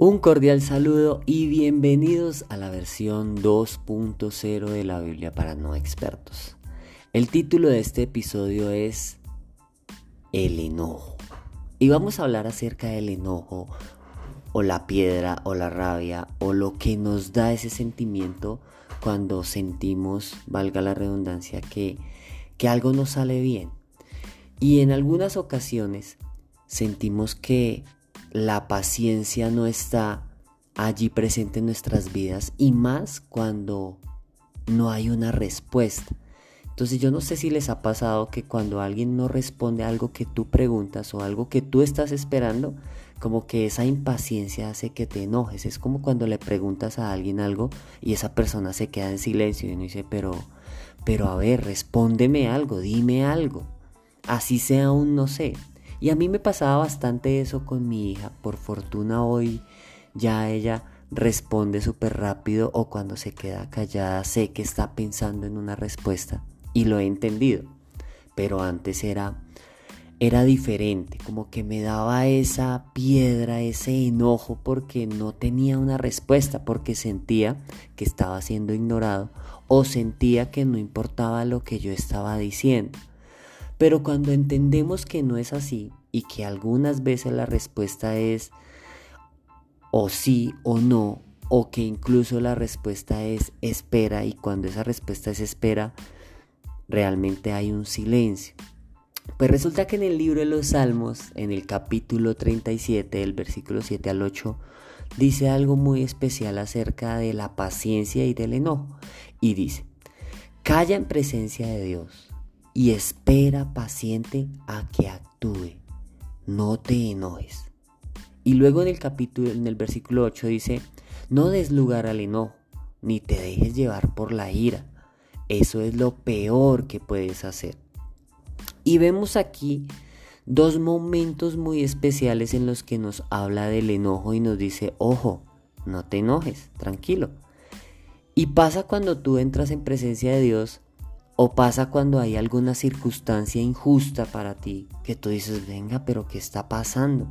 Un cordial saludo y bienvenidos a la versión 2.0 de la Biblia para no expertos. El título de este episodio es El enojo. Y vamos a hablar acerca del enojo o la piedra o la rabia o lo que nos da ese sentimiento cuando sentimos, valga la redundancia, que, que algo no sale bien. Y en algunas ocasiones sentimos que la paciencia no está allí presente en nuestras vidas y más cuando no hay una respuesta. Entonces yo no sé si les ha pasado que cuando alguien no responde a algo que tú preguntas o algo que tú estás esperando, como que esa impaciencia hace que te enojes. Es como cuando le preguntas a alguien algo y esa persona se queda en silencio y uno dice, pero, pero a ver, respóndeme algo, dime algo. Así sea un no sé. Y a mí me pasaba bastante eso con mi hija. Por fortuna hoy ya ella responde súper rápido o cuando se queda callada sé que está pensando en una respuesta y lo he entendido. Pero antes era era diferente, como que me daba esa piedra, ese enojo porque no tenía una respuesta, porque sentía que estaba siendo ignorado o sentía que no importaba lo que yo estaba diciendo. Pero cuando entendemos que no es así y que algunas veces la respuesta es o sí o no, o que incluso la respuesta es espera y cuando esa respuesta es espera, realmente hay un silencio. Pues resulta que en el libro de los Salmos, en el capítulo 37, del versículo 7 al 8, dice algo muy especial acerca de la paciencia y del enojo. Y dice, calla en presencia de Dios y espera paciente a que actúe. No te enojes. Y luego en el capítulo, en el versículo 8 dice, no des lugar al enojo, ni te dejes llevar por la ira. Eso es lo peor que puedes hacer. Y vemos aquí dos momentos muy especiales en los que nos habla del enojo y nos dice, ojo, no te enojes, tranquilo. Y pasa cuando tú entras en presencia de Dios o pasa cuando hay alguna circunstancia injusta para ti, que tú dices, venga, pero ¿qué está pasando?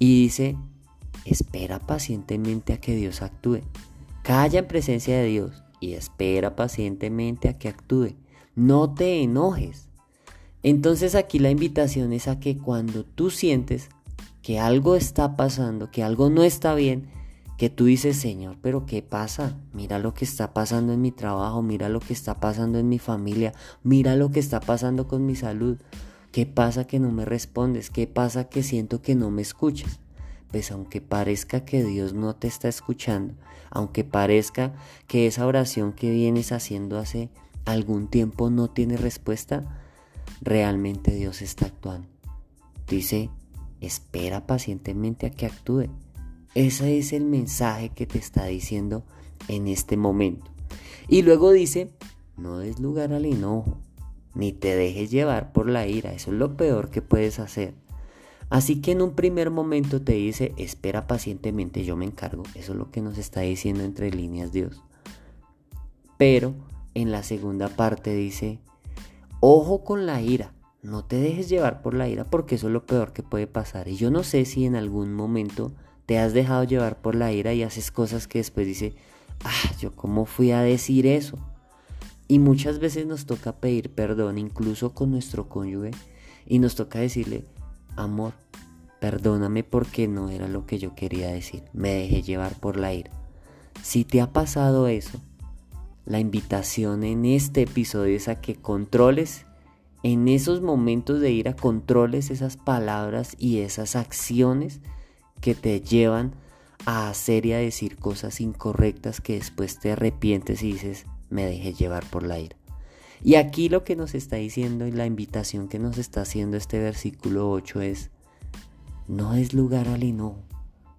Y dice, espera pacientemente a que Dios actúe. Calla en presencia de Dios y espera pacientemente a que actúe. No te enojes. Entonces aquí la invitación es a que cuando tú sientes que algo está pasando, que algo no está bien, que tú dices, Señor, pero ¿qué pasa? Mira lo que está pasando en mi trabajo, mira lo que está pasando en mi familia, mira lo que está pasando con mi salud. ¿Qué pasa que no me respondes? ¿Qué pasa que siento que no me escuchas? Pues aunque parezca que Dios no te está escuchando, aunque parezca que esa oración que vienes haciendo hace algún tiempo no tiene respuesta, realmente Dios está actuando. Dice, espera pacientemente a que actúe. Ese es el mensaje que te está diciendo en este momento. Y luego dice, no des lugar al enojo, ni te dejes llevar por la ira. Eso es lo peor que puedes hacer. Así que en un primer momento te dice, espera pacientemente, yo me encargo. Eso es lo que nos está diciendo entre líneas Dios. Pero en la segunda parte dice, ojo con la ira. No te dejes llevar por la ira porque eso es lo peor que puede pasar. Y yo no sé si en algún momento te has dejado llevar por la ira y haces cosas que después dice, ah, yo cómo fui a decir eso. Y muchas veces nos toca pedir perdón, incluso con nuestro cónyuge, y nos toca decirle, amor, perdóname porque no era lo que yo quería decir, me dejé llevar por la ira. Si te ha pasado eso, la invitación en este episodio es a que controles en esos momentos de ira, controles esas palabras y esas acciones que te llevan a hacer y a decir cosas incorrectas que después te arrepientes y dices, me dejé llevar por la ira. Y aquí lo que nos está diciendo y la invitación que nos está haciendo este versículo 8 es, no es lugar al enojo,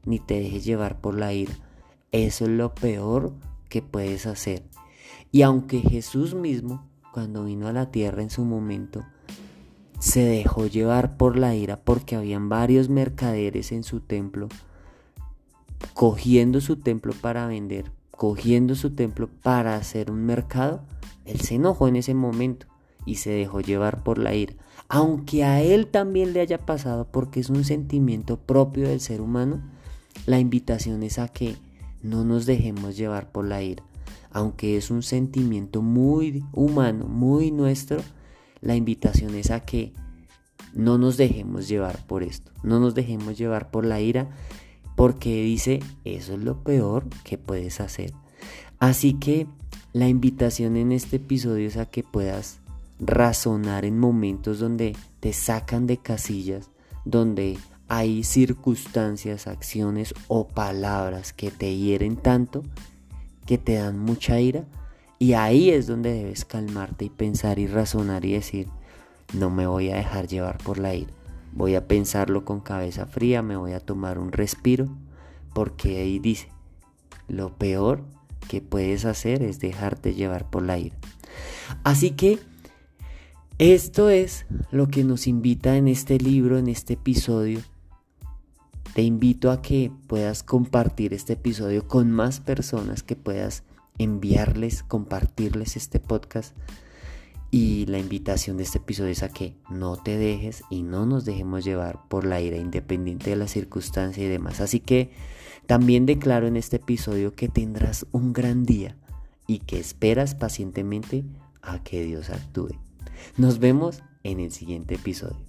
ni te dejes llevar por la ira. Eso es lo peor que puedes hacer. Y aunque Jesús mismo, cuando vino a la tierra en su momento, se dejó llevar por la ira porque habían varios mercaderes en su templo, cogiendo su templo para vender, cogiendo su templo para hacer un mercado, él se enojó en ese momento y se dejó llevar por la ira. Aunque a él también le haya pasado porque es un sentimiento propio del ser humano, la invitación es a que no nos dejemos llevar por la ira. Aunque es un sentimiento muy humano, muy nuestro, la invitación es a que no nos dejemos llevar por esto, no nos dejemos llevar por la ira, porque dice, eso es lo peor que puedes hacer. Así que la invitación en este episodio es a que puedas razonar en momentos donde te sacan de casillas, donde hay circunstancias, acciones o palabras que te hieren tanto, que te dan mucha ira, y ahí es donde debes calmarte y pensar y razonar y decir, no me voy a dejar llevar por la ira. Voy a pensarlo con cabeza fría, me voy a tomar un respiro, porque ahí dice, lo peor que puedes hacer es dejarte llevar por la ira. Así que esto es lo que nos invita en este libro, en este episodio. Te invito a que puedas compartir este episodio con más personas, que puedas enviarles, compartirles este podcast y la invitación de este episodio es a que no te dejes y no nos dejemos llevar por la ira independiente de la circunstancia y demás. Así que también declaro en este episodio que tendrás un gran día y que esperas pacientemente a que Dios actúe. Nos vemos en el siguiente episodio.